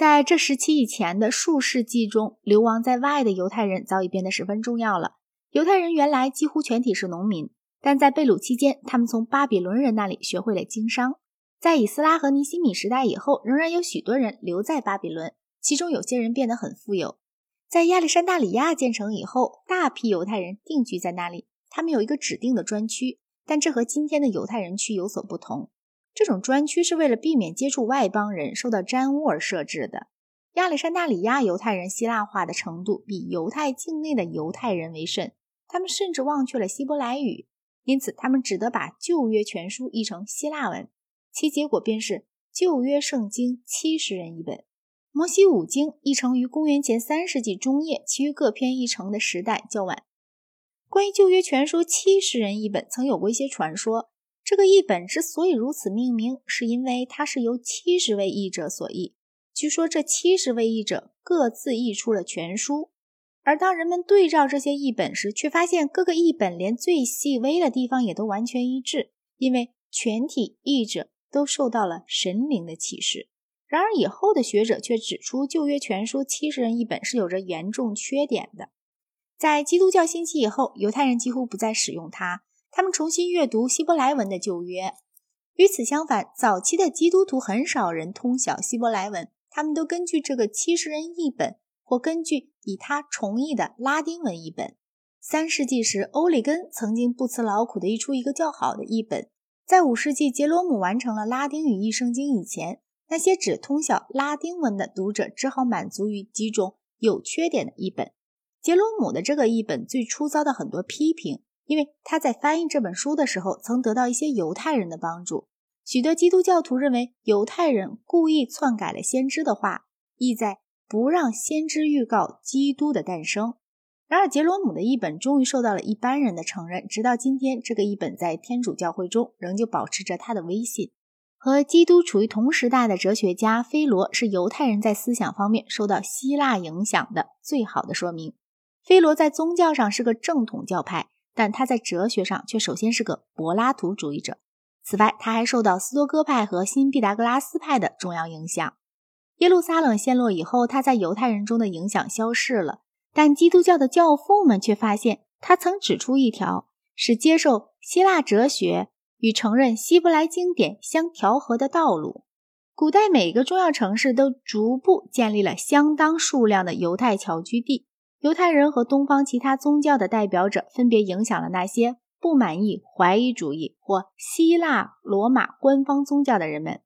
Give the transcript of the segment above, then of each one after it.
在这时期以前的数世纪中，流亡在外的犹太人早已变得十分重要了。犹太人原来几乎全体是农民，但在贝鲁期间，他们从巴比伦人那里学会了经商。在以斯拉和尼西米时代以后，仍然有许多人留在巴比伦，其中有些人变得很富有。在亚历山大里亚建成以后，大批犹太人定居在那里，他们有一个指定的专区，但这和今天的犹太人区有所不同。这种专区是为了避免接触外邦人受到沾污而设置的。亚历山大里亚犹太人希腊化的程度比犹太境内的犹太人为甚。他们甚至忘却了希伯来语，因此他们只得把旧约全书译成希腊文，其结果便是旧约圣经七十人一本，摩西五经译成于公元前三世纪中叶，其余各篇译成的时代较晚。关于旧约全书七十人一本，曾有过一些传说。这个译本之所以如此命名，是因为它是由七十位译者所译。据说这七十位译者各自译出了全书。而当人们对照这些译本时，却发现各个译本连最细微的地方也都完全一致，因为全体译者都受到了神灵的启示。然而，以后的学者却指出，旧约全书七十人译本是有着严重缺点的。在基督教兴起以后，犹太人几乎不再使用它，他们重新阅读希伯来文的旧约。与此相反，早期的基督徒很少人通晓希伯来文，他们都根据这个七十人译本。或根据以他重译的拉丁文译本。三世纪时，欧里根曾经不辞劳苦地译出一个较好的译本。在五世纪，杰罗姆完成了拉丁语译圣经以前，那些只通晓拉丁文的读者只好满足于几种有缺点的译本。杰罗姆的这个译本最初遭到很多批评，因为他在翻译这本书的时候曾得到一些犹太人的帮助。许多基督教徒认为犹太人故意篡改了先知的话，意在。不让先知预告基督的诞生。然而，杰罗姆的译本终于受到了一般人的承认。直到今天，这个译本在天主教会中仍旧保持着它的威信。和基督处于同时代的哲学家菲罗是犹太人在思想方面受到希腊影响的最好的说明。菲罗在宗教上是个正统教派，但他在哲学上却首先是个柏拉图主义者。此外，他还受到斯多哥派和新毕达哥拉斯派的重要影响。耶路撒冷陷落以后，他在犹太人中的影响消逝了，但基督教的教父们却发现，他曾指出一条使接受希腊哲学与承认希伯来经典相调和的道路。古代每个重要城市都逐步建立了相当数量的犹太侨居地，犹太人和东方其他宗教的代表者分别影响了那些不满意怀疑主义或希腊罗马官方宗教的人们。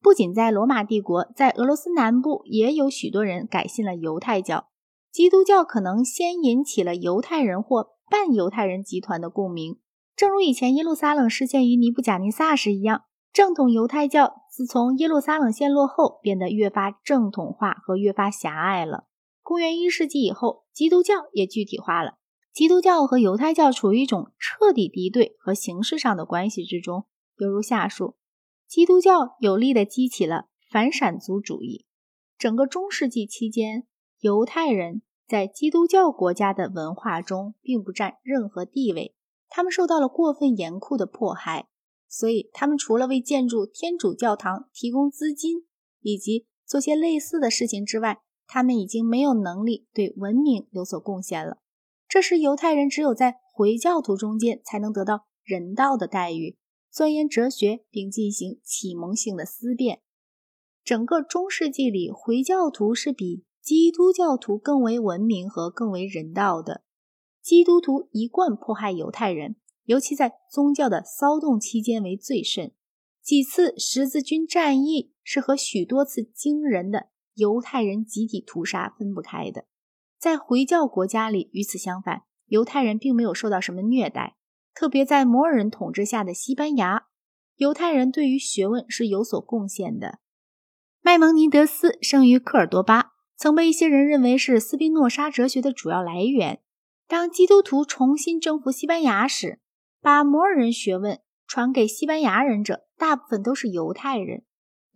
不仅在罗马帝国，在俄罗斯南部也有许多人改信了犹太教。基督教可能先引起了犹太人或半犹太人集团的共鸣，正如以前耶路撒冷失陷于尼布贾尼撒时一样。正统犹太教自从耶路撒冷陷落后，变得越发正统化和越发狭隘了。公元一世纪以后，基督教也具体化了。基督教和犹太教处于一种彻底敌对和形式上的关系之中，犹如下述。基督教有力地激起了反闪族主义。整个中世纪期间，犹太人在基督教国家的文化中并不占任何地位，他们受到了过分严酷的迫害，所以他们除了为建筑天主教堂提供资金以及做些类似的事情之外，他们已经没有能力对文明有所贡献了。这时，犹太人只有在回教徒中间才能得到人道的待遇。钻研哲学，并进行启蒙性的思辨。整个中世纪里，回教徒是比基督教徒更为文明和更为人道的。基督徒一贯迫害犹太人，尤其在宗教的骚动期间为最甚。几次十字军战役是和许多次惊人的犹太人集体屠杀分不开的。在回教国家里，与此相反，犹太人并没有受到什么虐待。特别在摩尔人统治下的西班牙，犹太人对于学问是有所贡献的。麦蒙尼德斯生于科尔多巴，曾被一些人认为是斯宾诺莎哲学的主要来源。当基督徒重新征服西班牙时，把摩尔人学问传给西班牙人者，大部分都是犹太人。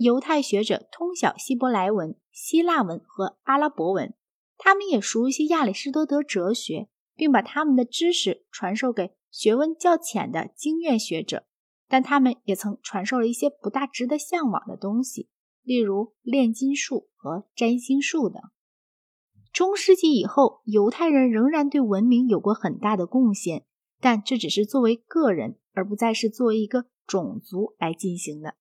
犹太学者通晓希伯来文、希腊文和阿拉伯文，他们也熟悉亚里士多德哲学，并把他们的知识传授给。学问较浅的经验学者，但他们也曾传授了一些不大值得向往的东西。例如炼金术和占星术等。中世纪以后，犹太人仍然对文明有过很大的贡献，但这只是作为个人，而不再是作为一个种族来进行的。